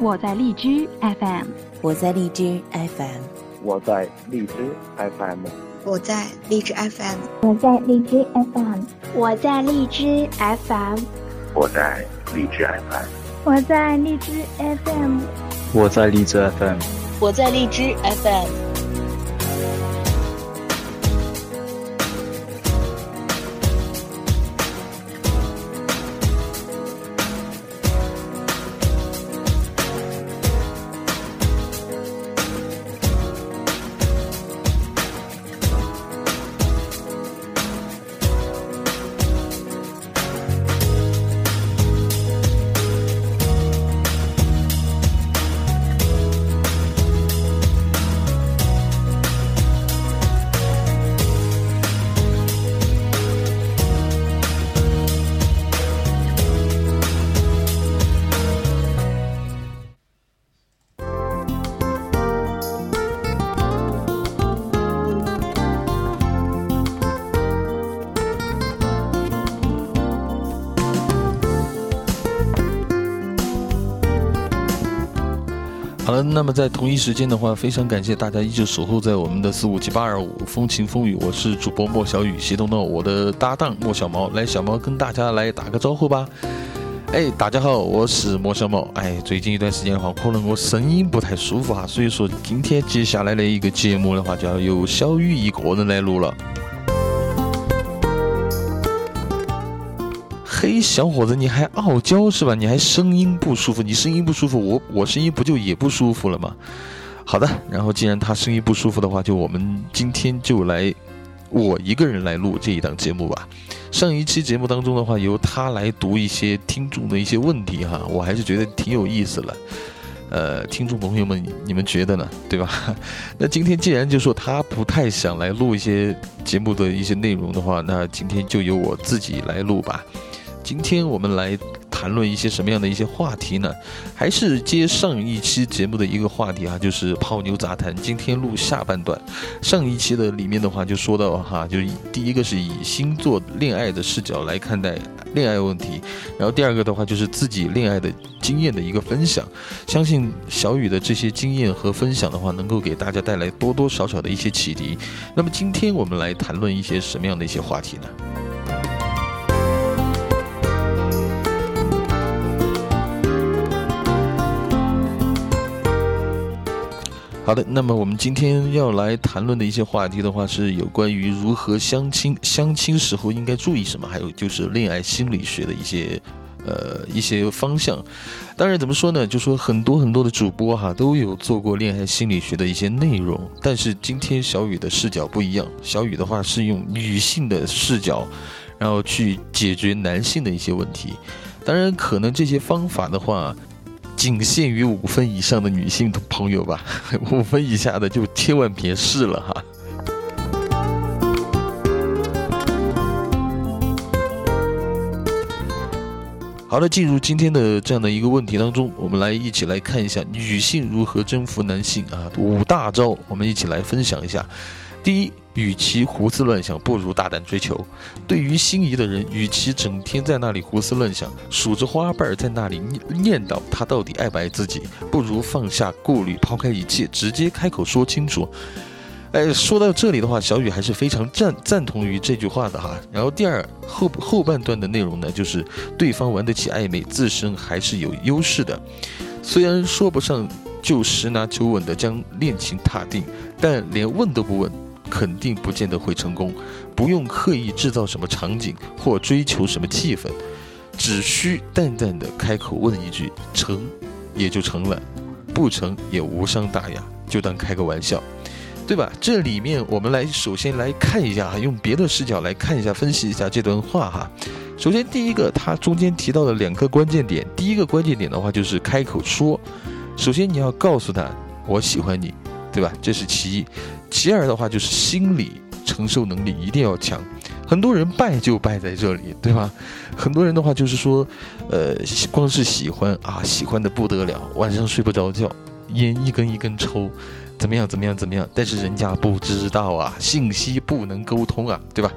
我在荔枝 FM，我在荔枝 FM，我在荔枝 FM，我在荔枝 FM，我在荔枝 FM，我在荔枝 FM，我在荔枝 FM，我在荔枝 FM，我在荔枝 FM，我在荔枝 FM。那么在同一时间的话，非常感谢大家依旧守候在我们的四五七八二五风情风雨，我是主播莫小雨，协同到我的搭档莫小毛，来小毛跟大家来打个招呼吧。哎，大家好，我是莫小毛。哎，最近一段时间的话，可能我声音不太舒服哈，所以说今天接下来的一个节目的话，就要由小雨一个人来录了。嘿，小伙子，你还傲娇是吧？你还声音不舒服？你声音不舒服，我我声音不就也不舒服了吗？好的，然后既然他声音不舒服的话，就我们今天就来我一个人来录这一档节目吧。上一期节目当中的话，由他来读一些听众的一些问题哈，我还是觉得挺有意思的。呃，听众朋友们，你们觉得呢？对吧？那今天既然就说他不太想来录一些节目的一些内容的话，那今天就由我自己来录吧。今天我们来谈论一些什么样的一些话题呢？还是接上一期节目的一个话题啊，就是泡妞杂谈。今天录下半段，上一期的里面的话就说到哈，就是第一个是以星座恋爱的视角来看待恋爱问题，然后第二个的话就是自己恋爱的经验的一个分享。相信小雨的这些经验和分享的话，能够给大家带来多多少少的一些启迪。那么今天我们来谈论一些什么样的一些话题呢？好的，那么我们今天要来谈论的一些话题的话，是有关于如何相亲，相亲时候应该注意什么，还有就是恋爱心理学的一些，呃，一些方向。当然，怎么说呢？就说很多很多的主播哈都有做过恋爱心理学的一些内容，但是今天小雨的视角不一样，小雨的话是用女性的视角，然后去解决男性的一些问题。当然，可能这些方法的话。仅限于五分以上的女性朋友吧，五分以下的就千万别试了哈。好了，进入今天的这样的一个问题当中，我们来一起来看一下女性如何征服男性啊，五大招，我们一起来分享一下。第一。与其胡思乱想，不如大胆追求。对于心仪的人，与其整天在那里胡思乱想，数着花瓣在那里念念叨他到底爱不爱自己，不如放下顾虑，抛开一切，直接开口说清楚。哎，说到这里的话，小雨还是非常赞赞同于这句话的哈。然后第二后后半段的内容呢，就是对方玩得起暧昧，自身还是有优势的。虽然说不上就十拿九稳的将恋情踏定，但连问都不问。肯定不见得会成功，不用刻意制造什么场景或追求什么气氛，只需淡淡的开口问一句“成”，也就成了；不成也无伤大雅，就当开个玩笑，对吧？这里面我们来首先来看一下哈，用别的视角来看一下，分析一下这段话哈。首先第一个，他中间提到的两个关键点，第一个关键点的话就是开口说，首先你要告诉他我喜欢你，对吧？这是其一。其二的话就是心理承受能力一定要强，很多人败就败在这里，对吧？很多人的话就是说，呃，光是喜欢啊，喜欢的不得了，晚上睡不着觉，烟一根一根抽，怎么样怎么样怎么样？但是人家不知道啊，信息不能沟通啊，对吧？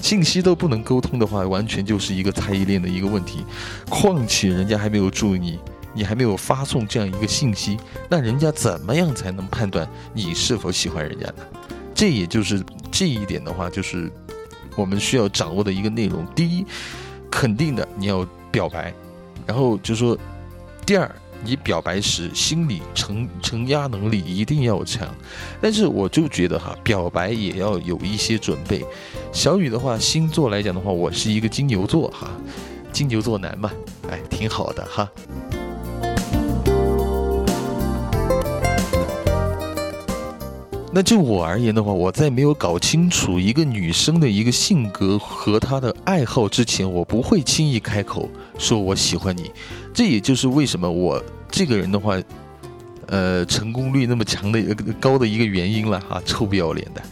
信息都不能沟通的话，完全就是一个猜疑链的一个问题。况且人家还没有注意你，你还没有发送这样一个信息，那人家怎么样才能判断你是否喜欢人家呢？这也就是这一点的话，就是我们需要掌握的一个内容。第一，肯定的你要表白，然后就说，第二。你表白时心理承承压能力一定要强，但是我就觉得哈，表白也要有一些准备。小雨的话，星座来讲的话，我是一个金牛座哈，金牛座男嘛，哎，挺好的哈。那就我而言的话，我在没有搞清楚一个女生的一个性格和她的爱好之前，我不会轻易开口说我喜欢你。这也就是为什么我这个人的话，呃，成功率那么强的一个高的一个原因了哈，臭不要脸的，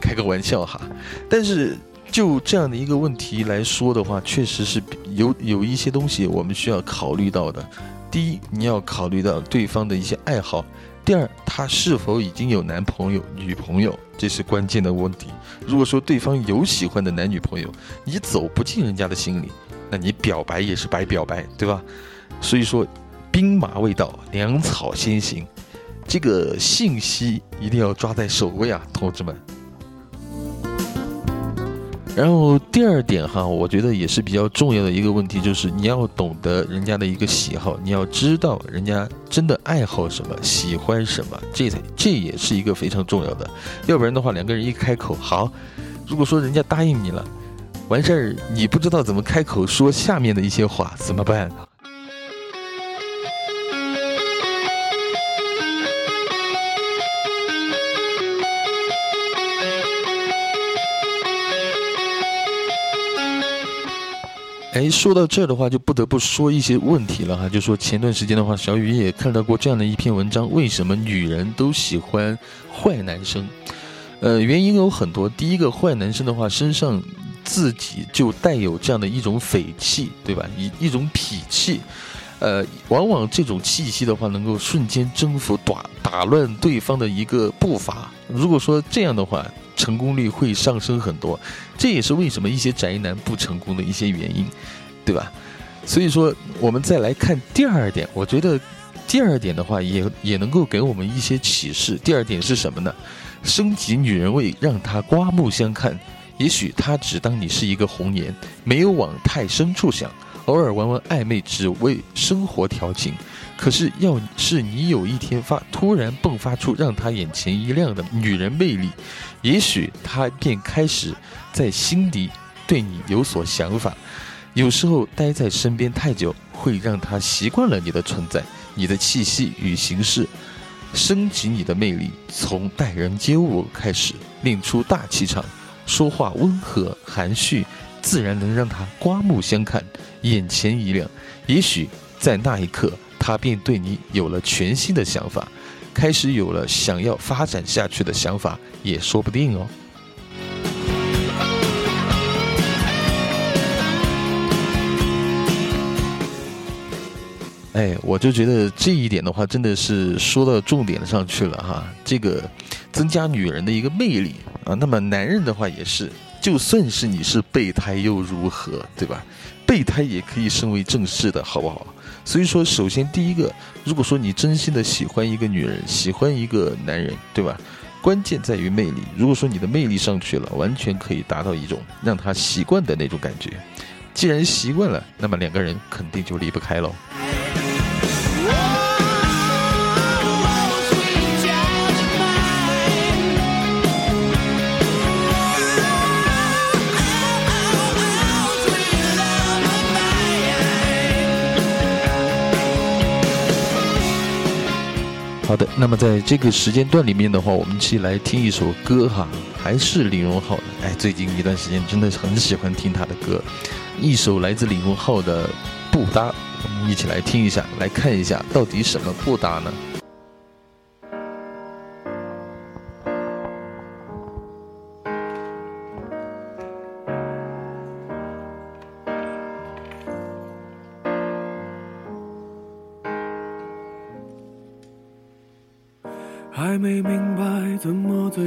开个玩笑哈。但是就这样的一个问题来说的话，确实是有有一些东西我们需要考虑到的。第一，你要考虑到对方的一些爱好；第二，他是否已经有男朋友、女朋友，这是关键的问题。如果说对方有喜欢的男女朋友，你走不进人家的心里，那你表白也是白表白，对吧？所以说，兵马未到，粮草先行，这个信息一定要抓在首位啊，同志们。然后第二点哈，我觉得也是比较重要的一个问题，就是你要懂得人家的一个喜好，你要知道人家真的爱好什么，喜欢什么，这才这也是一个非常重要的。要不然的话，两个人一开口好，如果说人家答应你了，完事儿你不知道怎么开口说下面的一些话，怎么办？哎，说到这儿的话，就不得不说一些问题了哈。就说前段时间的话，小雨也看到过这样的一篇文章：为什么女人都喜欢坏男生？呃，原因有很多。第一个，坏男生的话，身上自己就带有这样的一种匪气，对吧？一一种痞气，呃，往往这种气息的话，能够瞬间征服、打打乱对方的一个步伐。如果说这样的话，成功率会上升很多，这也是为什么一些宅男不成功的一些原因，对吧？所以说，我们再来看第二点，我觉得第二点的话也也能够给我们一些启示。第二点是什么呢？升级女人味，让她刮目相看。也许她只当你是一个红颜，没有往太深处想，偶尔玩玩暧昧，只为生活调情。可是，要是你有一天发突然迸发出让他眼前一亮的女人魅力，也许他便开始在心底对你有所想法。有时候待在身边太久，会让他习惯了你的存在，你的气息与形式，升级你的魅力。从待人接物开始，练出大气场，说话温和含蓄，自然能让他刮目相看，眼前一亮。也许在那一刻。他便对你有了全新的想法，开始有了想要发展下去的想法，也说不定哦。哎，我就觉得这一点的话，真的是说到重点上去了哈。这个增加女人的一个魅力啊，那么男人的话也是，就算是你是备胎又如何，对吧？备胎也可以升为正式的，好不好？所以说，首先第一个，如果说你真心的喜欢一个女人，喜欢一个男人，对吧？关键在于魅力。如果说你的魅力上去了，完全可以达到一种让他习惯的那种感觉。既然习惯了，那么两个人肯定就离不开喽。好的，那么在这个时间段里面的话，我们一起来听一首歌哈，还是李荣浩的。哎，最近一段时间真的很喜欢听他的歌，一首来自李荣浩的《不搭》，我们一起来听一下，来看一下到底什么不搭呢？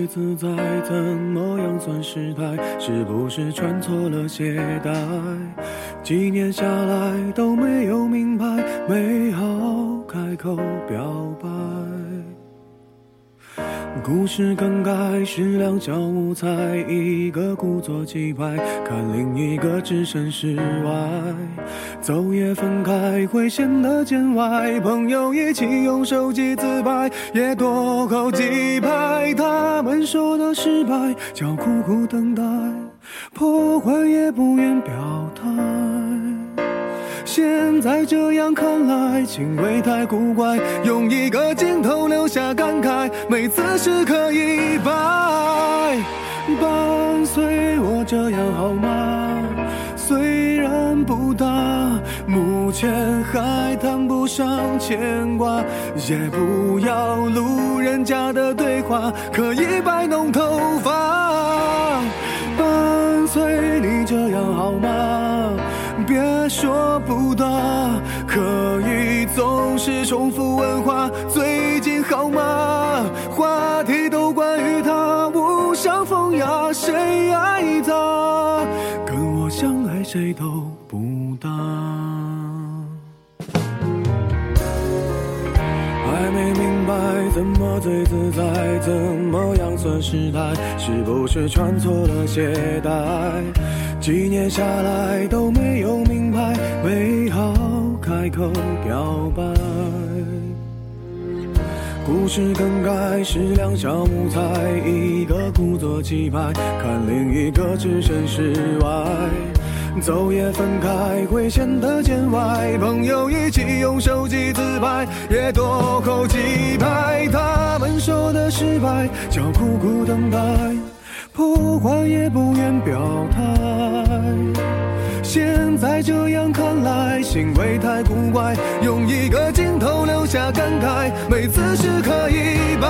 自在，怎么样算失态？是不是穿错了鞋带？几年下来都没有明白，没好开口表白。故事刚开始，两小无猜，一个故作气派，看另一个置身事外。走也分开会显得见外，朋友一起用手机自拍，也多扣几拍。他们说的失败叫苦苦等待，破坏也不愿表态。现在这样看来，情味太古怪，用一个镜头留下感慨，每次时刻一摆。伴随我这样好吗？虽然不大，目前还谈不上牵挂，也不要路人甲的对话，可以摆弄头发。伴随你这样好吗？别说不大，可以总是重复问话。最近好吗？话题都关于他，无伤风雅，谁爱他？跟我相爱谁都怎么最自在，怎么样算失态？是不是穿错了鞋带？几年下来都没有明白，没好开口表白。故事刚开始，两小无猜，一个故作气派，看另一个置身事外。走也分开会显得见外，朋友一起用手机自拍，也多扣几拍。他们说的失败叫苦苦等待。破坏也不愿表态，现在这样看来，行为太古怪，用一个镜头留下感慨，每次时刻一摆。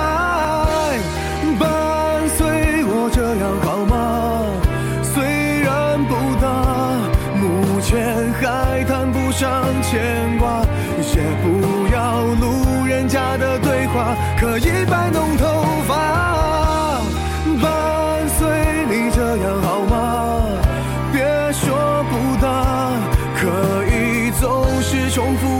伴随我这样好吗？却还谈不上牵挂，也不要路人甲的对话，可以摆弄头发。伴随你这样好吗？别说不答，可以总是重复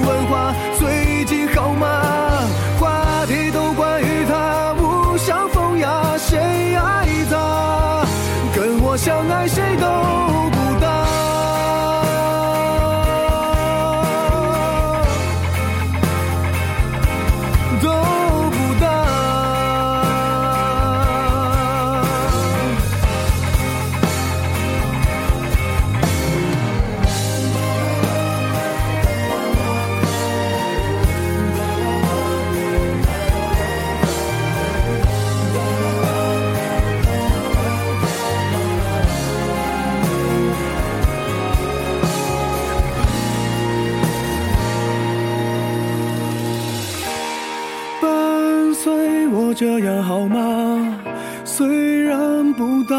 好吗？虽然不大，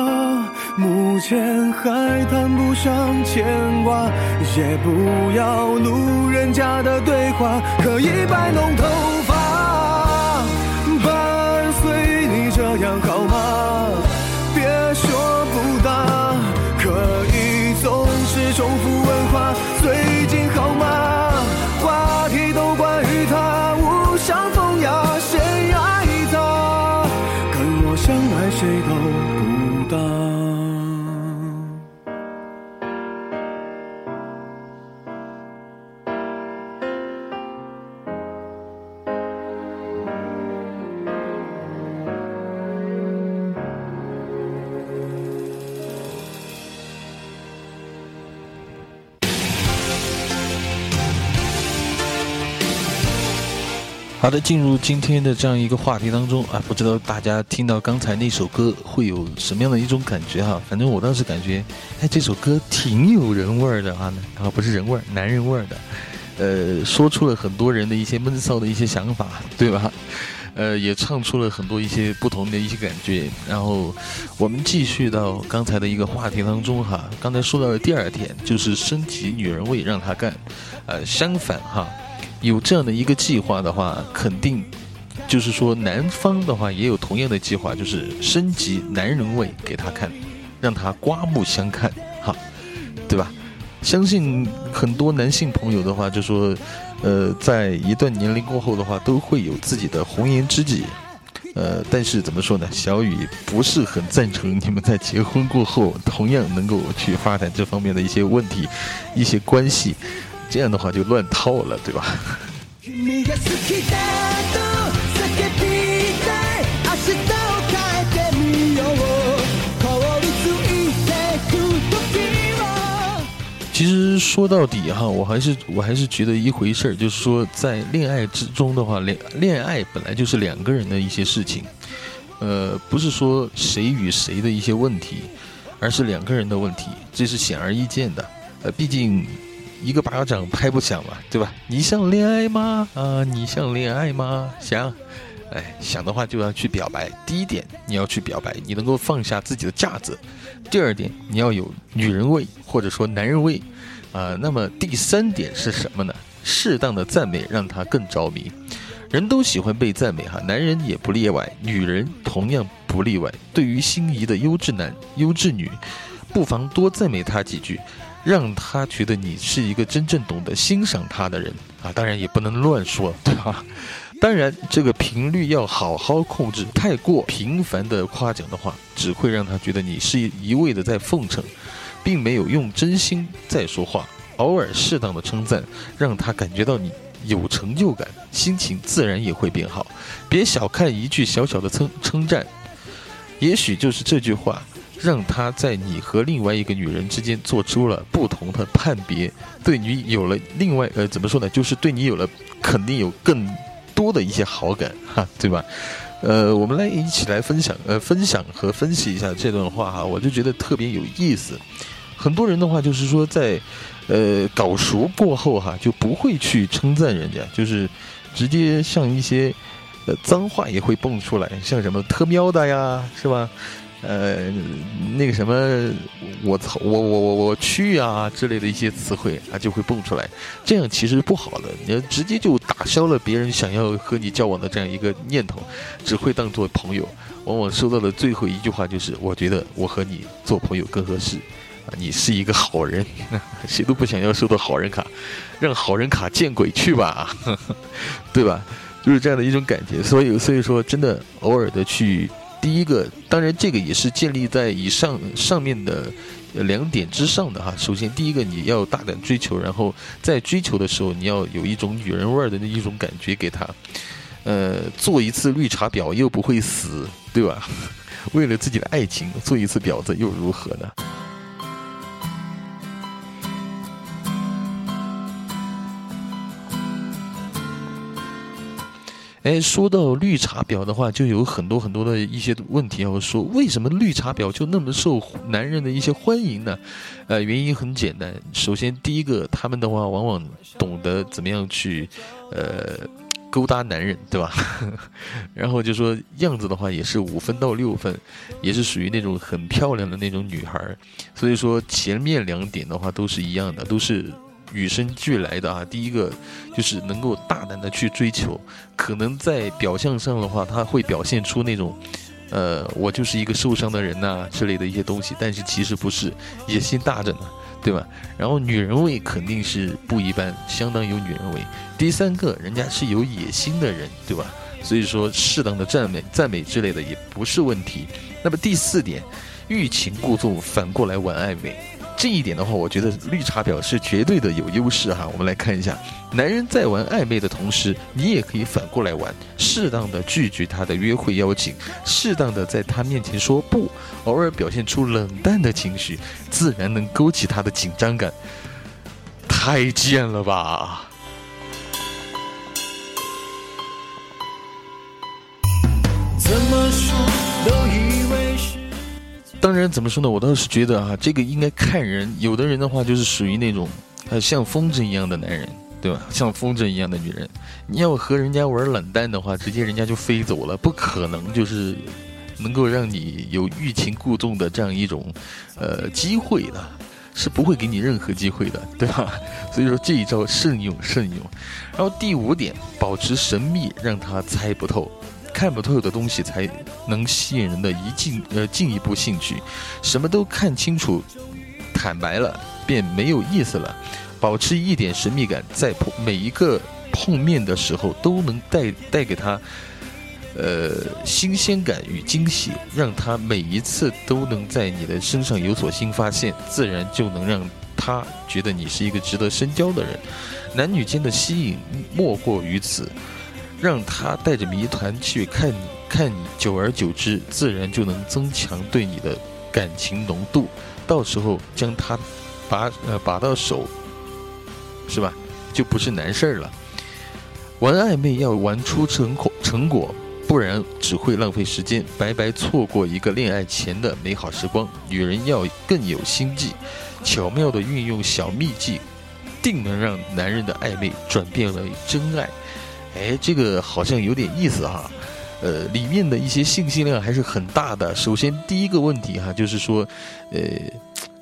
目前还谈不上牵挂，也不要路人甲的对话，可以摆弄头的，进入今天的这样一个话题当中啊，不知道大家听到刚才那首歌会有什么样的一种感觉哈？反正我当时感觉，哎，这首歌挺有人味儿的啊，啊，不是人味儿，男人味儿的，呃，说出了很多人的一些闷骚的一些想法，对吧？呃，也唱出了很多一些不同的一些感觉。然后我们继续到刚才的一个话题当中哈，刚才说到的第二点就是升级女人味让他干，呃，相反哈。有这样的一个计划的话，肯定就是说男方的话也有同样的计划，就是升级男人味给他看，让他刮目相看，哈，对吧？相信很多男性朋友的话，就说，呃，在一段年龄过后的话，都会有自己的红颜知己。呃，但是怎么说呢？小雨不是很赞成你们在结婚过后同样能够去发展这方面的一些问题、一些关系，这样的话就乱套了，对吧？其实说到底哈，我还是我还是觉得一回事儿，就是说在恋爱之中的话，恋恋爱本来就是两个人的一些事情，呃，不是说谁与谁的一些问题，而是两个人的问题，这是显而易见的。呃，毕竟一个巴掌拍不响嘛，对吧？你想恋爱吗？啊，你想恋爱吗？想，哎，想的话就要去表白。第一点，你要去表白，你能够放下自己的架子；第二点，你要有女人味或者说男人味。啊，那么第三点是什么呢？适当的赞美让他更着迷。人都喜欢被赞美哈，男人也不例外，女人同样不例外。对于心仪的优质男、优质女，不妨多赞美他几句，让他觉得你是一个真正懂得欣赏他的人啊。当然也不能乱说，对吧？当然这个频率要好好控制，太过频繁的夸奖的话，只会让他觉得你是一味的在奉承。并没有用真心在说话，偶尔适当的称赞，让他感觉到你有成就感，心情自然也会变好。别小看一句小小的称称赞，也许就是这句话，让他在你和另外一个女人之间做出了不同的判别，对你有了另外呃怎么说呢？就是对你有了肯定有更多的一些好感哈，对吧？呃，我们来一起来分享呃分享和分析一下这段话哈，我就觉得特别有意思。很多人的话就是说，在，呃，搞熟过后哈，就不会去称赞人家，就是直接像一些，呃，脏话也会蹦出来，像什么特喵的呀，是吧？呃，那个什么，我操，我我我我去啊之类的一些词汇啊就会蹦出来，这样其实不好的，你要直接就打消了别人想要和你交往的这样一个念头，只会当做朋友。往往收到的最后一句话就是，我觉得我和你做朋友更合适。啊，你是一个好人，谁都不想要收到好人卡，让好人卡见鬼去吧，对吧？就是这样的一种感觉。所以，所以说，真的偶尔的去，第一个，当然这个也是建立在以上上面的两点之上的哈。首先，第一个你要大胆追求，然后在追求的时候，你要有一种女人味儿的那一种感觉给他。呃，做一次绿茶婊又不会死，对吧？为了自己的爱情做一次婊子又如何呢？哎，说到绿茶婊的话，就有很多很多的一些问题要说。为什么绿茶婊就那么受男人的一些欢迎呢？呃，原因很简单。首先，第一个，他们的话往往懂得怎么样去，呃，勾搭男人，对吧？然后就说样子的话也是五分到六分，也是属于那种很漂亮的那种女孩。所以说前面两点的话都是一样的，都是。与生俱来的啊，第一个就是能够大胆的去追求，可能在表象上的话，他会表现出那种，呃，我就是一个受伤的人呐之类的一些东西，但是其实不是，野心大着呢，对吧？然后女人味肯定是不一般，相当有女人味。第三个人家是有野心的人，对吧？所以说适当的赞美、赞美之类的也不是问题。那么第四点，欲擒故纵，反过来玩暧昧。这一点的话，我觉得绿茶婊是绝对的有优势哈。我们来看一下，男人在玩暧昧的同时，你也可以反过来玩，适当的拒绝他的约会邀请，适当的在他面前说不，偶尔表现出冷淡的情绪，自然能勾起他的紧张感。太贱了吧！当然，怎么说呢？我倒是觉得啊，这个应该看人。有的人的话，就是属于那种，呃，像风筝一样的男人，对吧？像风筝一样的女人，你要和人家玩冷淡的话，直接人家就飞走了，不可能就是能够让你有欲擒故纵的这样一种，呃，机会的，是不会给你任何机会的，对吧？所以说这一招慎用慎用。然后第五点，保持神秘，让他猜不透。看不透的东西才能吸引人的一进呃进一步兴趣，什么都看清楚，坦白了，便没有意思了。保持一点神秘感，在碰每一个碰面的时候都能带带给他，呃，新鲜感与惊喜，让他每一次都能在你的身上有所新发现，自然就能让他觉得你是一个值得深交的人。男女间的吸引莫过于此，让他带着谜团去看你看你，久而久之，自然就能增强对你的感情浓度。到时候将他把呃把到手。是吧？就不是难事儿了。玩暧昧要玩出成果，成果，不然只会浪费时间，白白错过一个恋爱前的美好时光。女人要更有心计，巧妙的运用小秘技，定能让男人的暧昧转变为真爱。哎，这个好像有点意思哈。呃，里面的一些信息量还是很大的。首先第一个问题哈，就是说，呃。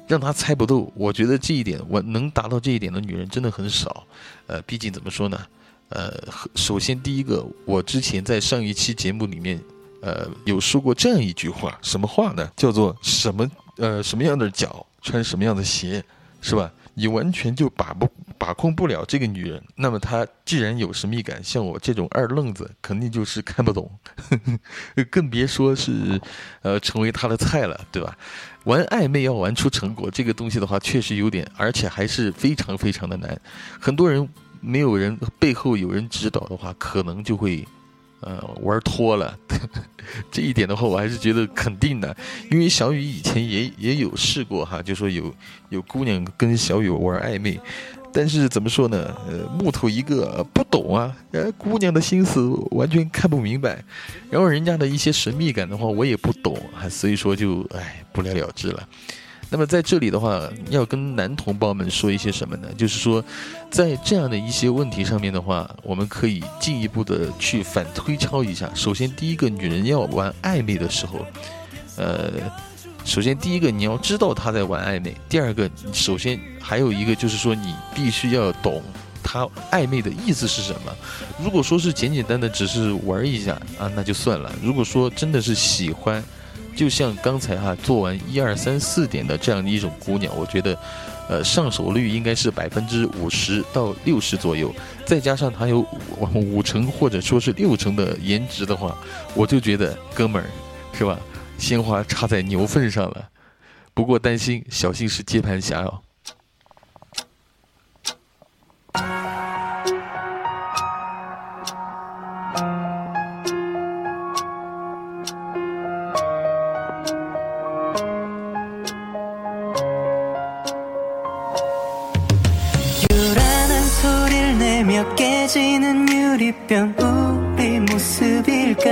让他猜不透，我觉得这一点我能达到这一点的女人真的很少，呃，毕竟怎么说呢，呃，首先第一个，我之前在上一期节目里面，呃，有说过这样一句话，什么话呢？叫做什么呃什么样的脚穿什么样的鞋，是吧？你完全就把不把控不了这个女人，那么她既然有神秘感，像我这种二愣子，肯定就是看不懂，更别说是呃成为她的菜了，对吧？玩暧昧要玩出成果，这个东西的话，确实有点，而且还是非常非常的难。很多人没有人背后有人指导的话，可能就会，呃，玩脱了。这一点的话，我还是觉得肯定的，因为小雨以前也也有试过哈，就说有有姑娘跟小雨玩暧昧。但是怎么说呢？呃，木头一个不懂啊，呃，姑娘的心思完全看不明白，然后人家的一些神秘感的话，我也不懂，所以说就唉不了了之了。那么在这里的话，要跟男同胞们说一些什么呢？就是说，在这样的一些问题上面的话，我们可以进一步的去反推敲一下。首先，第一个，女人要玩暧昧的时候，呃。首先，第一个你要知道她在玩暧昧；第二个，首先还有一个就是说，你必须要懂他暧昧的意思是什么。如果说是简简单单只是玩一下啊，那就算了；如果说真的是喜欢，就像刚才哈做完一二三四点的这样的一种姑娘，我觉得，呃，上手率应该是百分之五十到六十左右，再加上她有五五成或者说是六成的颜值的话，我就觉得哥们儿，是吧？鲜花插在牛粪上了，不过担心，小心是接盘侠哦。 깨지는 유리병 우리 모습일까?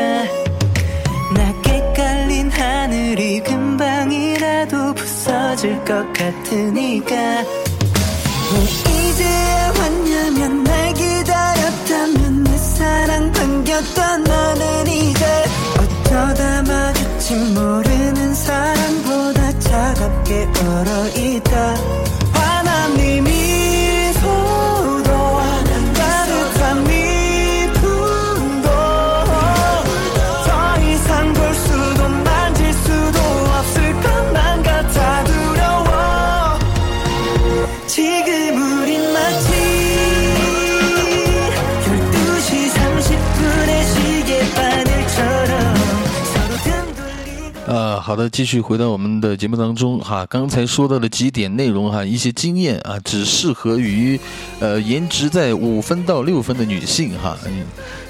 낮게 깔린 하늘이 금방이라도 부서질 것 같으니까. 왜 이제야 왔냐면 날 기다렸다면 내 사랑 반겼던 너는 이제 어쩌다 마주친 모르는 사람보다 차갑게 얼어있다. 好的，继续回到我们的节目当中哈。刚才说到的几点内容哈，一些经验啊，只适合于，呃，颜值在五分到六分的女性哈。嗯，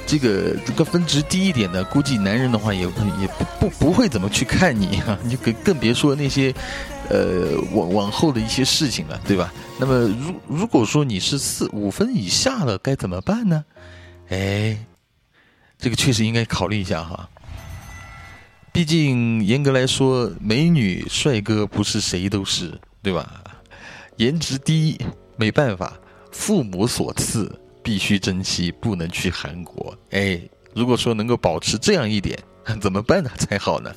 这个这个分值低一点的，估计男人的话也也不不不会怎么去看你哈。你更更别说那些，呃，往往后的一些事情了，对吧？那么如如果说你是四五分以下了，该怎么办呢？哎，这个确实应该考虑一下哈。毕竟，严格来说，美女帅哥不是谁都是，对吧？颜值低没办法，父母所赐必须珍惜，不能去韩国。哎，如果说能够保持这样一点，怎么办呢才好呢？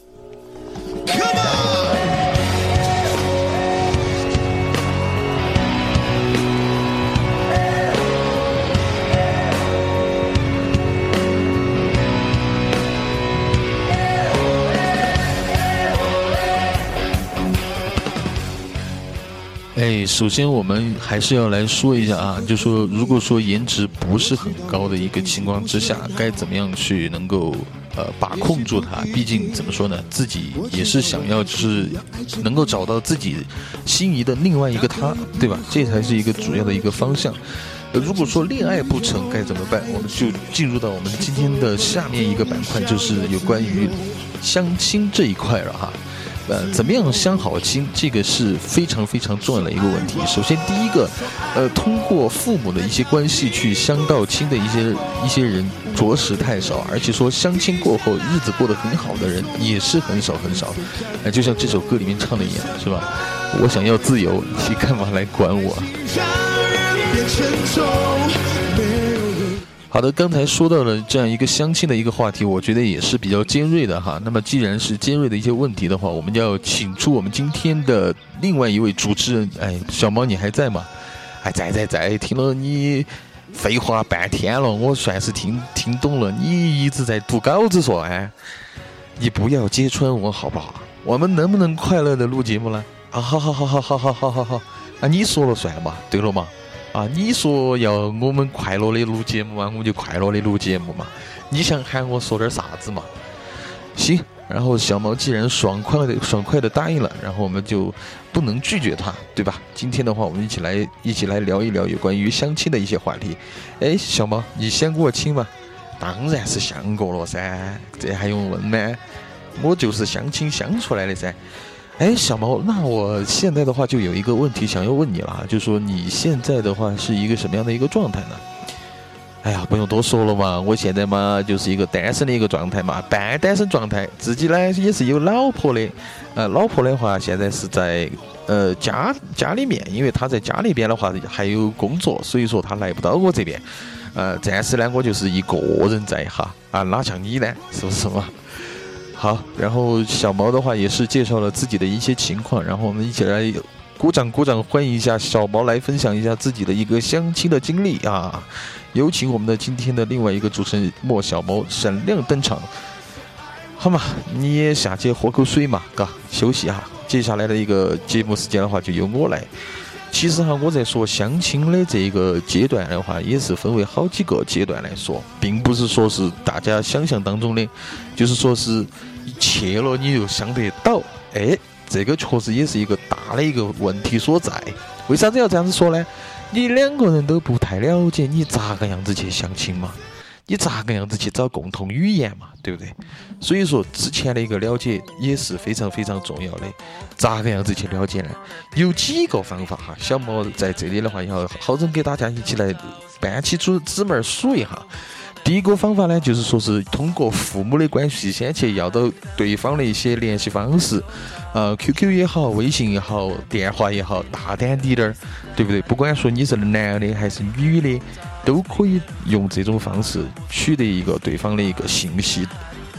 哎，首先我们还是要来说一下啊，就说如果说颜值不是很高的一个情况之下，该怎么样去能够呃把控住它？毕竟怎么说呢，自己也是想要就是能够找到自己心仪的另外一个他，对吧？这才是一个主要的一个方向。如果说恋爱不成该怎么办？我们就进入到我们今天的下面一个板块，就是有关于相亲这一块了哈。呃，怎么样相好亲，这个是非常非常重要的一个问题。首先，第一个，呃，通过父母的一些关系去相到亲的一些一些人，着实太少。而且说相亲过后日子过得很好的人，也是很少很少。那，就像这首歌里面唱的一样，是吧？我想要自由，你干嘛来管我？好的，刚才说到了这样一个相亲的一个话题，我觉得也是比较尖锐的哈。那么既然是尖锐的一些问题的话，我们就要请出我们今天的另外一位主持人。哎，小猫你还在吗？哎，在在在，听了你废话半天了，我算是听听懂了。你一直在读稿子说哎，你不要揭穿我好不好？我们能不能快乐的录节目呢？啊，好好好好好好好好好，啊，你说了算嘛，对了嘛。啊，你说要我们快乐的录节目啊，我们就快乐的录节目嘛。你想喊我说点啥子嘛？行，然后小毛既然爽快的爽快的答应了，然后我们就不能拒绝他，对吧？今天的话，我们一起来一起来聊一聊有关于相亲的一些话题。哎，小毛，你相过亲吗？当然是相过了噻，这还用问吗？我就是相亲相出来的噻。哎，小毛，那我现在的话就有一个问题想要问你了，就说你现在的话是一个什么样的一个状态呢？哎呀，不用多说了嘛，我现在嘛就是一个单身的一个状态嘛，半单身状态，自己呢也是有老婆的，呃，老婆的话现在是在呃家家里面，因为她在家里边的话还有工作，所以说她来不到我这边，呃，暂时呢我就是一个人在哈，啊，哪像你呢，是不是嘛？好，然后小毛的话也是介绍了自己的一些情况，然后我们一起来鼓掌鼓掌，欢迎一下小毛来分享一下自己的一个相亲的经历啊！有请我们的今天的另外一个主持人莫小毛闪亮登场，好嘛，你也下去喝口水嘛，嘎，休息哈。接下来的一个节目时间的话，就由我来。其实哈，我在说相亲的这一个阶段的话，也是分为好几个阶段来说，并不是说是大家想象当中的，就是说是去了你就相得到，哎，这个确实也是一个大的一个问题所在。为啥子要这样子说呢？你两个人都不太了解，你咋个样子去相亲嘛？你咋个样子去找共同语言嘛？对不对？所以说之前的一个了解也是非常非常重要的。咋个样子去了解呢？有几个方法哈。小莫在这里的话，要好好生给大家一起来搬起纸纸门数一下。第一个方法呢，就是说是通过父母的关系先去要到对方的一些联系方式，呃，QQ 也好，微信也好，电话也好，大胆滴点儿，对不对？不管说你是男的还是女的。都可以用这种方式取得一个对方的一个信息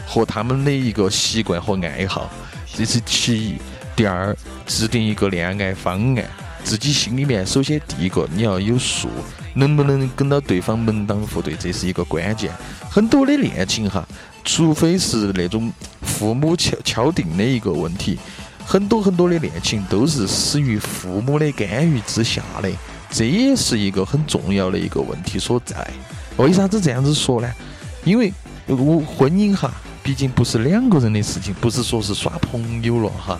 和他们的一个习惯和爱好，这是其一。第二，制定一个恋爱方案，自己心里面首先第一个你要有数，能不能跟到对方门当户对，这是一个关键。很多的恋情哈，除非是那种父母敲敲定的一个问题，很多很多的恋情都是死于父母的干预之下的。这也是一个很重要的一个问题所在。为啥子这样子说呢？因为我婚姻哈，毕竟不是两个人的事情，不是说是耍朋友了哈。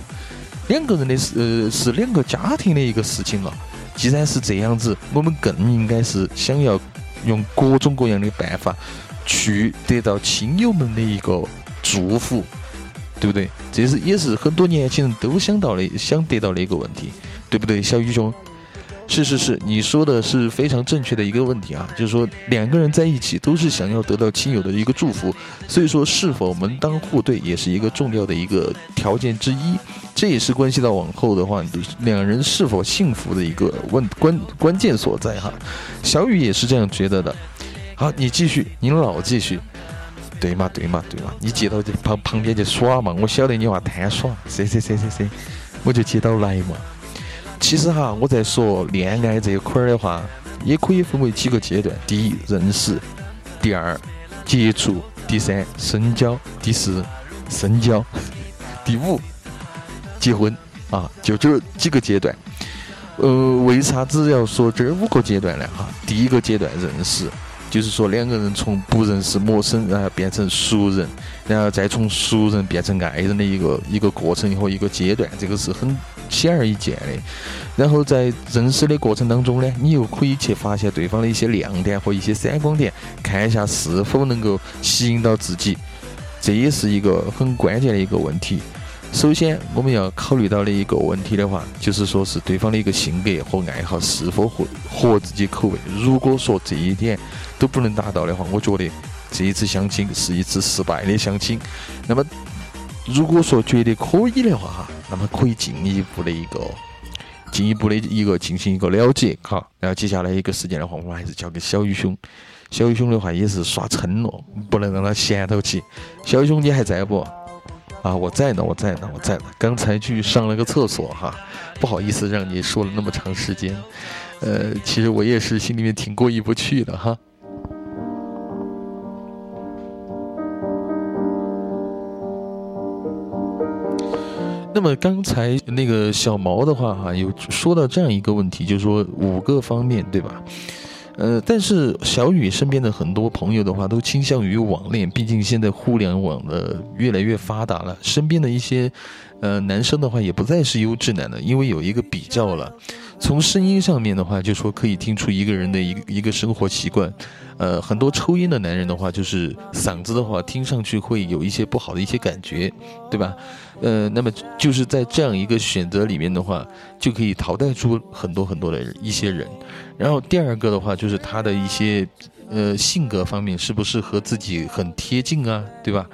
两个人的事，呃，是两个家庭的一个事情了。既然是这样子，我们更应该是想要用各种各样的办法去得到亲友们的一个祝福，对不对？这是也是很多年轻人都想到的、想得到的一个问题，对不对，小雨兄？是是是，你说的是非常正确的一个问题啊，就是说两个人在一起都是想要得到亲友的一个祝福，所以说是否门当户对也是一个重要的一个条件之一，这也是关系到往后的话两人是否幸福的一个问关关键所在哈。小雨也是这样觉得的。好，你继续，你老继续，对嘛对嘛对嘛，你接到这旁旁边去耍嘛，我晓得你话贪耍，是是是是是，我就接到来嘛。其实哈，我在说恋爱这一块儿的话，也可以分为几个阶段：第一，认识；第二，接触；第三，深交；第四，深交；第五，结婚。啊，就这几个阶段。呃，为啥子要说这五个阶段呢？哈，第一个阶段认识，就是说两个人从不认识、陌生，然后变成熟人，然后再从熟人变成爱人的一个一个过程和一个阶段，这个是很显而易见的。然后在认识的过程当中呢，你又可以去发现对方的一些亮点和一些闪光点，看一下是否能够吸引到自己，这也是一个很关键的一个问题。首先，我们要考虑到的一个问题的话，就是说是对方的一个性格和爱好是否合合自己口味。如果说这一点都不能达到的话，我觉得这一次相亲是一次失败的相亲。那么，如果说觉得可以的话哈，那么可以进一步的一个进一步的一个进行一个了解哈。然后接下来一个时间的话，我们还是交给小雨兄。小雨兄的话也是耍撑了，不能让他闲头起。小雨兄，你还在不？啊，我在呢，我在呢，我在呢。刚才去上了个厕所哈，不好意思让你说了那么长时间。呃，其实我也是心里面挺过意不去的哈。那么刚才那个小毛的话哈，有说到这样一个问题，就是说五个方面对吧？呃，但是小雨身边的很多朋友的话，都倾向于网恋，毕竟现在互联网的越来越发达了，身边的一些，呃，男生的话也不再是优质男了，因为有一个比较了。从声音上面的话，就说可以听出一个人的一个一个生活习惯。呃，很多抽烟的男人的话，就是嗓子的话，听上去会有一些不好的一些感觉，对吧？呃，那么就是在这样一个选择里面的话，就可以淘汰出很多很多的一些人。然后第二个的话，就是他的一些呃性格方面是不是和自己很贴近啊，对吧？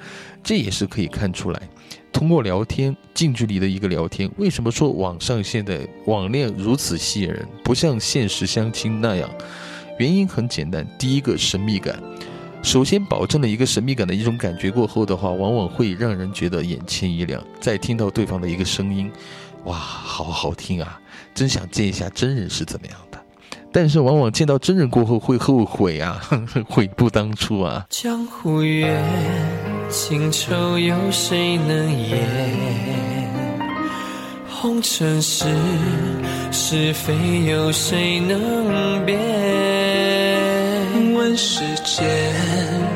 这也是可以看出来。通过聊天，近距离的一个聊天，为什么说网上现在网恋如此吸引人，不像现实相亲那样？原因很简单，第一个神秘感。首先保证了一个神秘感的一种感觉过后的话，往往会让人觉得眼前一亮。再听到对方的一个声音，哇，好好听啊！真想见一下真人是怎么样的。但是往往见到真人过后会后悔啊，悔不当初啊。江湖远，情仇有谁能言？红尘事，是非有谁能辨？问世间，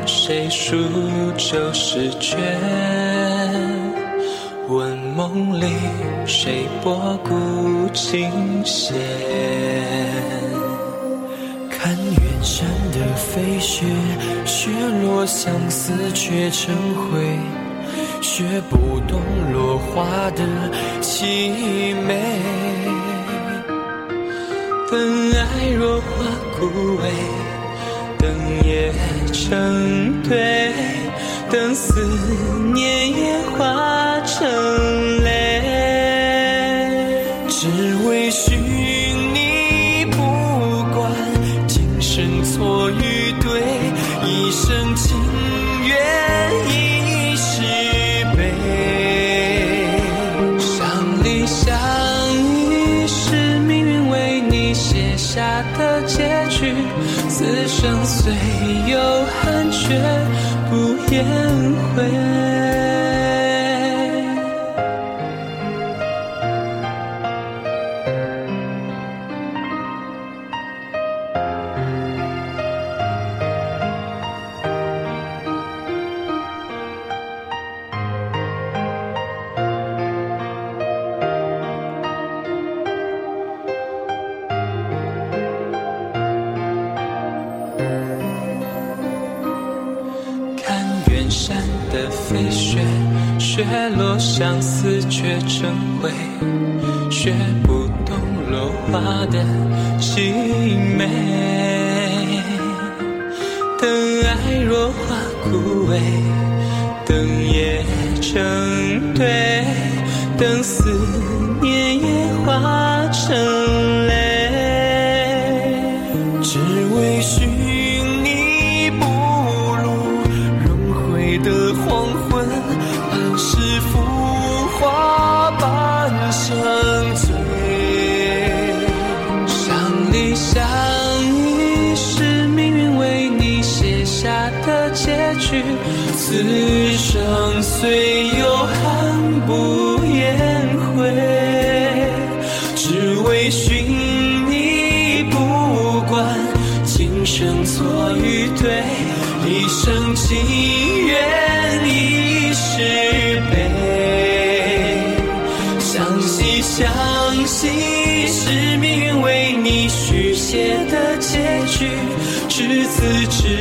谁输就是权？问梦里，谁拨古琴弦？看远山的飞雪，雪落相思却成灰。学不懂落花的凄美，等爱若花枯萎，等夜成堆，等思念也化成泪，只为此生虽有憾却不言悔。等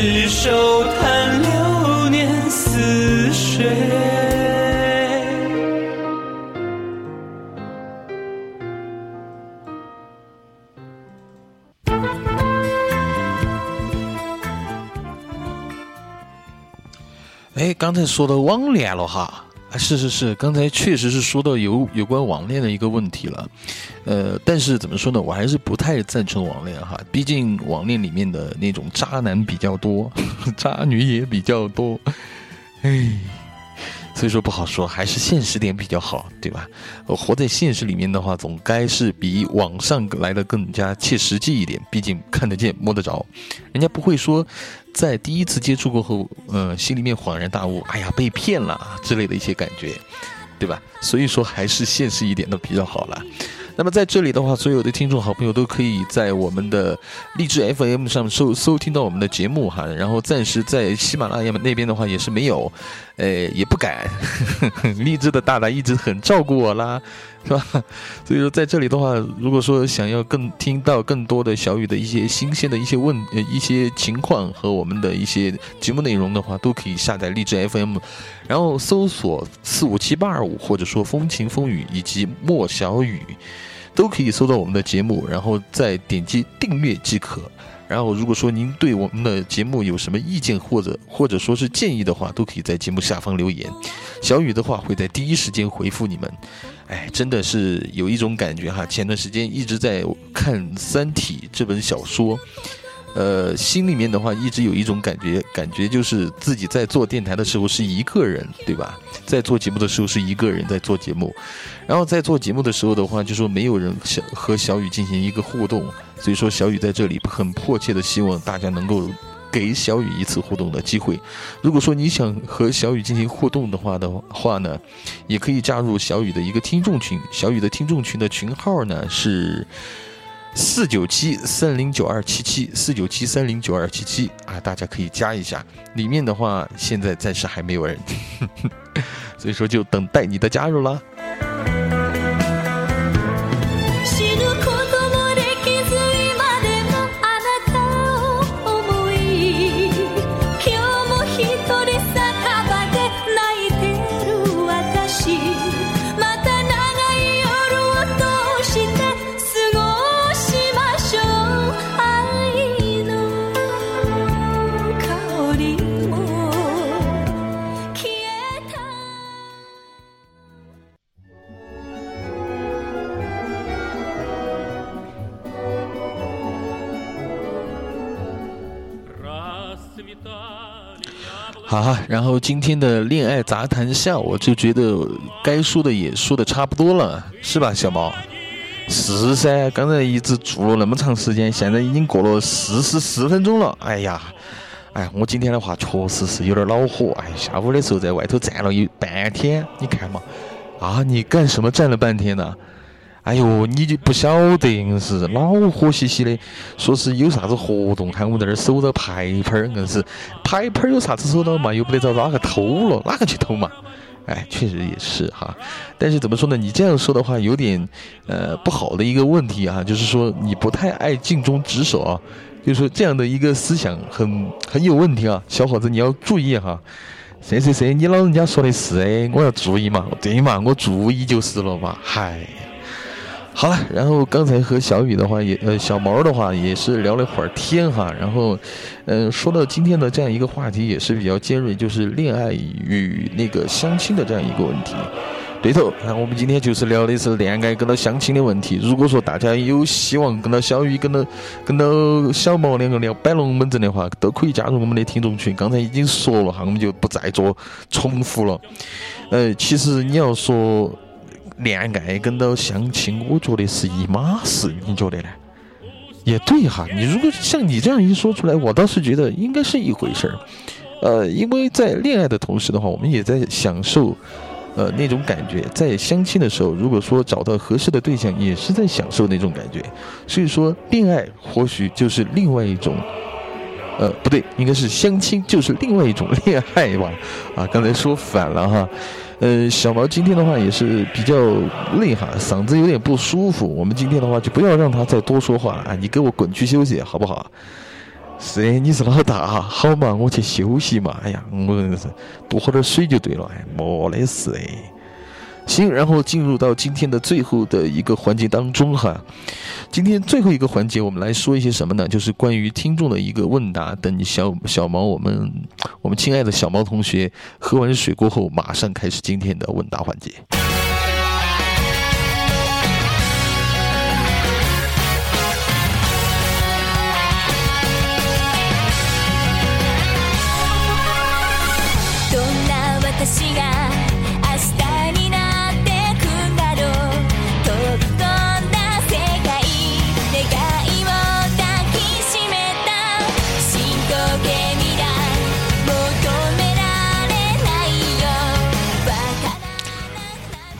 执手，叹流年似水。哎，刚才说到网恋了哈，是是是，刚才确实是说到有有关网恋的一个问题了，呃，但是怎么说呢，我还是不太赞成网恋哈，毕竟网恋里面的那种渣男比较多，渣女也比较多，哎。所以说不好说，还是现实点比较好，对吧？活在现实里面的话，总该是比网上来的更加切实际一点。毕竟看得见、摸得着，人家不会说在第一次接触过后，呃，心里面恍然大悟，哎呀，被骗了之类的一些感觉，对吧？所以说还是现实一点的比较好了。那么在这里的话，所有的听众好朋友都可以在我们的励志 FM 上收收听到我们的节目哈。然后暂时在喜马拉雅那边的话也是没有，呃，也不敢。励志的大大一直很照顾我啦，是吧？所以说在这里的话，如果说想要更听到更多的小雨的一些新鲜的一些问呃一些情况和我们的一些节目内容的话，都可以下载荔枝 FM，然后搜索四五七八二五或者说风情风雨以及莫小雨。都可以搜到我们的节目，然后再点击订阅即可。然后，如果说您对我们的节目有什么意见或者或者说是建议的话，都可以在节目下方留言。小雨的话会在第一时间回复你们。哎，真的是有一种感觉哈，前段时间一直在看《三体》这本小说。呃，心里面的话一直有一种感觉，感觉就是自己在做电台的时候是一个人，对吧？在做节目的时候是一个人在做节目，然后在做节目的时候的话，就说没有人小和小雨进行一个互动，所以说小雨在这里很迫切的希望大家能够给小雨一次互动的机会。如果说你想和小雨进行互动的话的话呢，也可以加入小雨的一个听众群，小雨的听众群的群号呢是。四九七三零九二七七，四九七三零九二七七啊，大家可以加一下。里面的话，现在暂时还没有人，所以说就等待你的加入了。好，然后今天的恋爱杂谈下，我就觉得该说的也说的差不多了，是吧，小毛？是噻，刚才一直做了那么长时间，现在已经过了四十四分钟了。哎呀，哎，我今天的话确实是有点恼火。哎，下午的时候在外头站了一半天，你看嘛，啊，你干什么站了半天呢？哎呦，你就不晓得，硬是恼火兮兮的，说是有啥子活动，看我们在那儿守着牌牌儿，硬是牌牌儿有啥子守到嘛？又不得找哪个偷了，哪个去偷嘛？哎，确实也是哈。但是怎么说呢？你这样说的话，有点呃不好的一个问题啊，就是说你不太爱尽忠职守啊，就是说这样的一个思想很很有问题啊，小伙子你要注意哈。谁谁谁，你老人家说的是，我要注意嘛，对嘛，我注意就是了嘛，嗨。好了，然后刚才和小雨的话也呃小毛的话也是聊了会儿天哈，然后，嗯，说到今天的这样一个话题也是比较尖锐，就是恋爱与那个相亲的这样一个问题。对头，那我们今天就是聊的是恋爱跟到相亲的问题。如果说大家有希望跟到小雨跟到跟到小毛两个聊摆龙门阵的话，都可以加入我们的听众群。刚才已经说了哈，我们就不再做重复了。呃，其实你要说。恋爱跟到相亲，我觉得是一码事，你觉得呢？也对哈，你如果像你这样一说出来，我倒是觉得应该是一回事儿。呃，因为在恋爱的同时的话，我们也在享受呃，那种感觉，在相亲的时候，如果说找到合适的对象，也是在享受那种感觉。所以说，恋爱或许就是另外一种，呃，不对，应该是相亲就是另外一种恋爱吧？啊，刚才说反了哈。呃，小毛今天的话也是比较累哈，嗓子有点不舒服。我们今天的话就不要让他再多说话了啊，你给我滚去休息好不好？是，你是老大，好嘛，我去休息嘛。哎呀，我多喝点水就对了，哎，没得事哎。行，然后进入到今天的最后的一个环节当中哈。今天最后一个环节，我们来说一些什么呢？就是关于听众的一个问答。等小小毛，我们我们亲爱的小毛同学喝完水过后，马上开始今天的问答环节。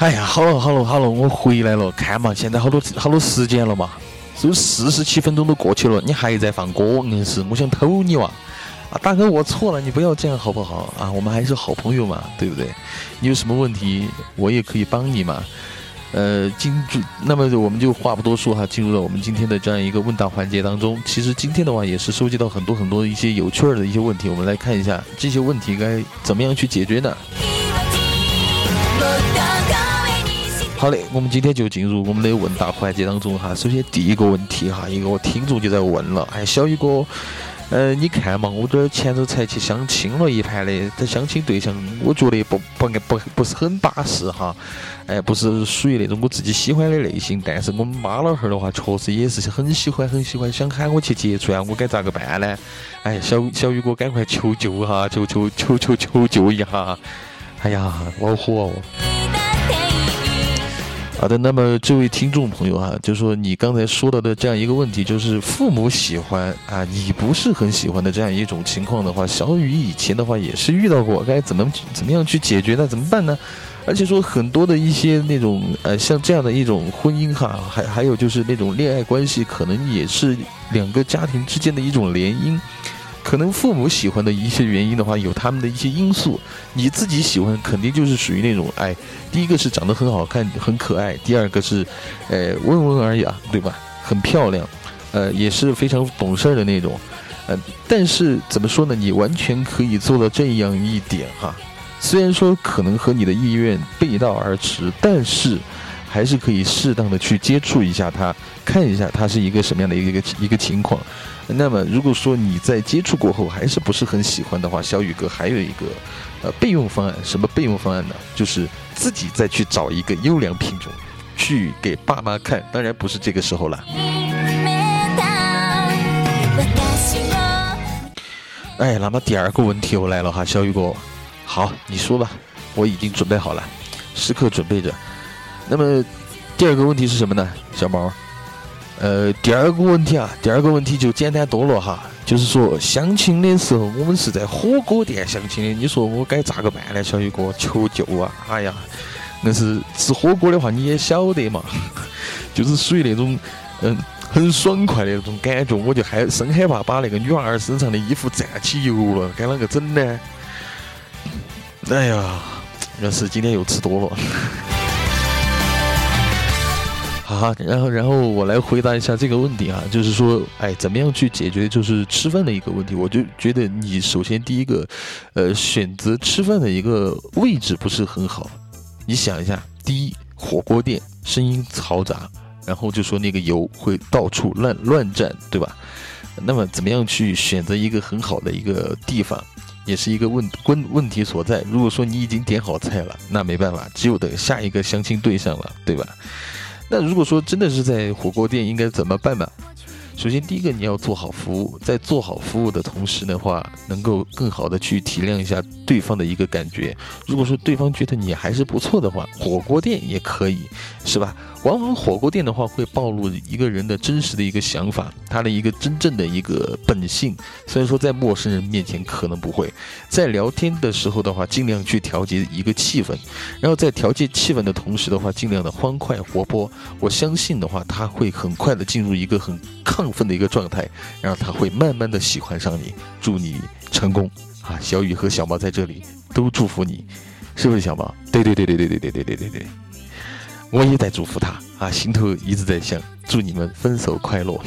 哎呀，好了好了好了，我回来了。看嘛，现在好多好多时间了嘛，是不是四十七分钟都过去了？你还在放歌，硬是我想偷你哇！啊，大哥，我错了，你不要这样好不好？啊，我们还是好朋友嘛，对不对？你有什么问题，我也可以帮你嘛。呃，进入，那么我们就话不多说哈，进入到我们今天的这样一个问答环节当中。其实今天的话也是收集到很多很多一些有趣儿的一些问题，我们来看一下这些问题该怎么样去解决呢？好嘞，我们今天就进入我们的问答环节当中哈。首先第一个问题哈，一个听众就在问了，哎，小雨哥，呃，你看嘛，我这儿前头才去相亲了一盘的，这相亲对象我觉得不不不不是很巴适哈，哎，不是属于那种我自己喜欢的类型。但是我们妈老汉儿的话，确实也是很喜欢很喜欢，想喊我去接触啊，我该咋个办呢？哎，小小雨哥，赶快求救哈，求求求求求救一下！哎呀，恼火哦。好的，那么这位听众朋友啊，就说你刚才说到的这样一个问题，就是父母喜欢啊，你不是很喜欢的这样一种情况的话，小雨以前的话也是遇到过，该怎么怎么样去解决呢？怎么办呢？而且说很多的一些那种呃，像这样的一种婚姻哈，还还有就是那种恋爱关系，可能也是两个家庭之间的一种联姻。可能父母喜欢的一些原因的话，有他们的一些因素。你自己喜欢，肯定就是属于那种，哎，第一个是长得很好看、很可爱；第二个是，呃，温文尔雅，对吧？很漂亮，呃，也是非常懂事儿的那种。呃，但是怎么说呢？你完全可以做到这样一点哈。虽然说可能和你的意愿背道而驰，但是还是可以适当的去接触一下它，看一下它是一个什么样的一个一个情况。那么，如果说你在接触过后还是不是很喜欢的话，小宇哥还有一个，呃，备用方案。什么备用方案呢？就是自己再去找一个优良品种，去给爸妈看。当然不是这个时候了。哎，那么第二个问题又来了哈，小雨哥，好，你说吧，我已经准备好了，时刻准备着。那么第二个问题是什么呢，小毛？呃，第二个问题啊，第二个问题就简单多了哈，就是说相亲的时候，我们是在火锅店相亲的，你说我该咋个办呢？小雨哥，求救啊！哎呀，那是吃火锅的话，你也晓得嘛，就是属于那种嗯很爽快的那种感觉，我就害生害怕把那个女娃儿身上的衣服蘸起油了，该啷个整呢？哎呀，要是今天又吃多了。好，然后，然后我来回答一下这个问题啊，就是说，哎，怎么样去解决就是吃饭的一个问题？我就觉得你首先第一个，呃，选择吃饭的一个位置不是很好。你想一下，第一，火锅店声音嘈杂，然后就说那个油会到处乱乱站，对吧？那么怎么样去选择一个很好的一个地方，也是一个问问问题所在。如果说你已经点好菜了，那没办法，只有等下一个相亲对象了，对吧？那如果说真的是在火锅店，应该怎么办呢？首先第一个你要做好服务，在做好服务的同时的话，能够更好的去体谅一下对方的一个感觉。如果说对方觉得你还是不错的话，火锅店也可以，是吧？往往火锅店的话会暴露一个人的真实的一个想法，他的一个真正的一个本性。虽然说在陌生人面前可能不会，在聊天的时候的话，尽量去调节一个气氛，然后在调节气氛的同时的话，尽量的欢快活泼。我相信的话，他会很快的进入一个很亢奋的一个状态，然后他会慢慢的喜欢上你。祝你成功啊！小雨和小毛在这里都祝福你，是不是小毛？对对对对对对对对对对对。我也在祝福他啊，心头一直在想，祝你们分手快乐。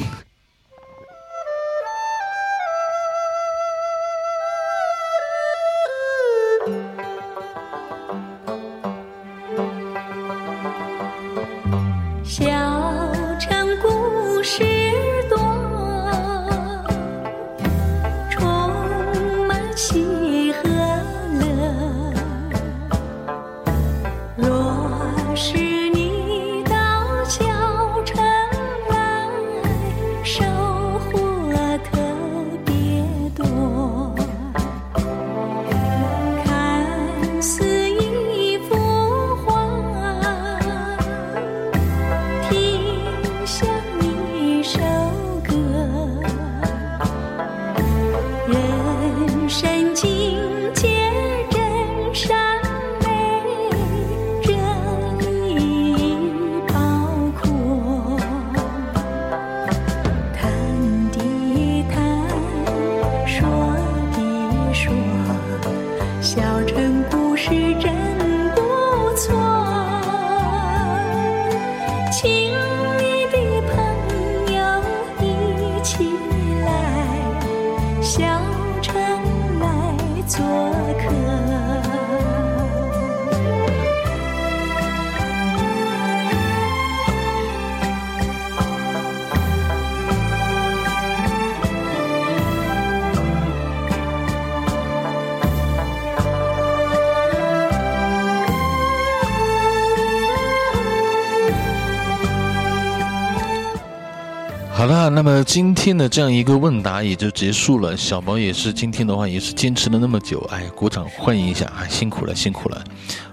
好了，那么今天的这样一个问答也就结束了。小毛也是今天的话也是坚持了那么久，哎，鼓掌欢迎一下啊，辛苦了，辛苦了。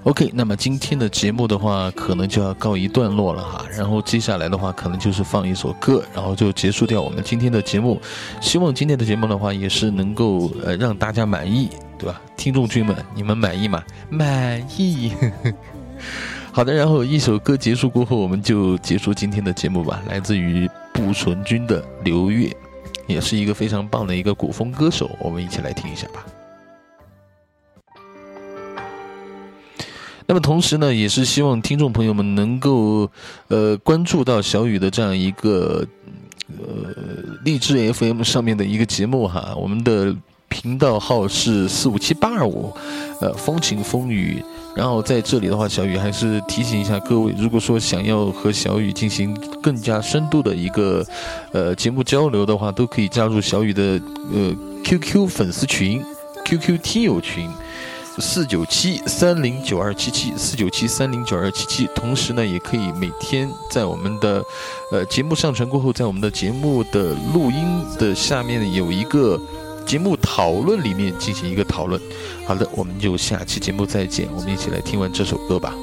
OK，那么今天的节目的话可能就要告一段落了哈，然后接下来的话可能就是放一首歌，然后就结束掉我们今天的节目。希望今天的节目的话也是能够呃让大家满意，对吧？听众君们，你们满意吗？满意。好的，然后一首歌结束过后，我们就结束今天的节目吧。来自于。不纯君的刘月，也是一个非常棒的一个古风歌手，我们一起来听一下吧。那么同时呢，也是希望听众朋友们能够呃关注到小雨的这样一个呃励志 FM 上面的一个节目哈，我们的频道号是四五七八二五，呃，风情风雨。然后在这里的话，小雨还是提醒一下各位，如果说想要和小雨进行更加深度的一个，呃，节目交流的话，都可以加入小雨的呃 QQ 粉丝群、QQ 听友群，四九七三零九二七七四九七三零九二七七。同时呢，也可以每天在我们的，呃，节目上传过后，在我们的节目的录音的下面有一个。节目讨论里面进行一个讨论。好的，我们就下期节目再见。我们一起来听完这首歌吧。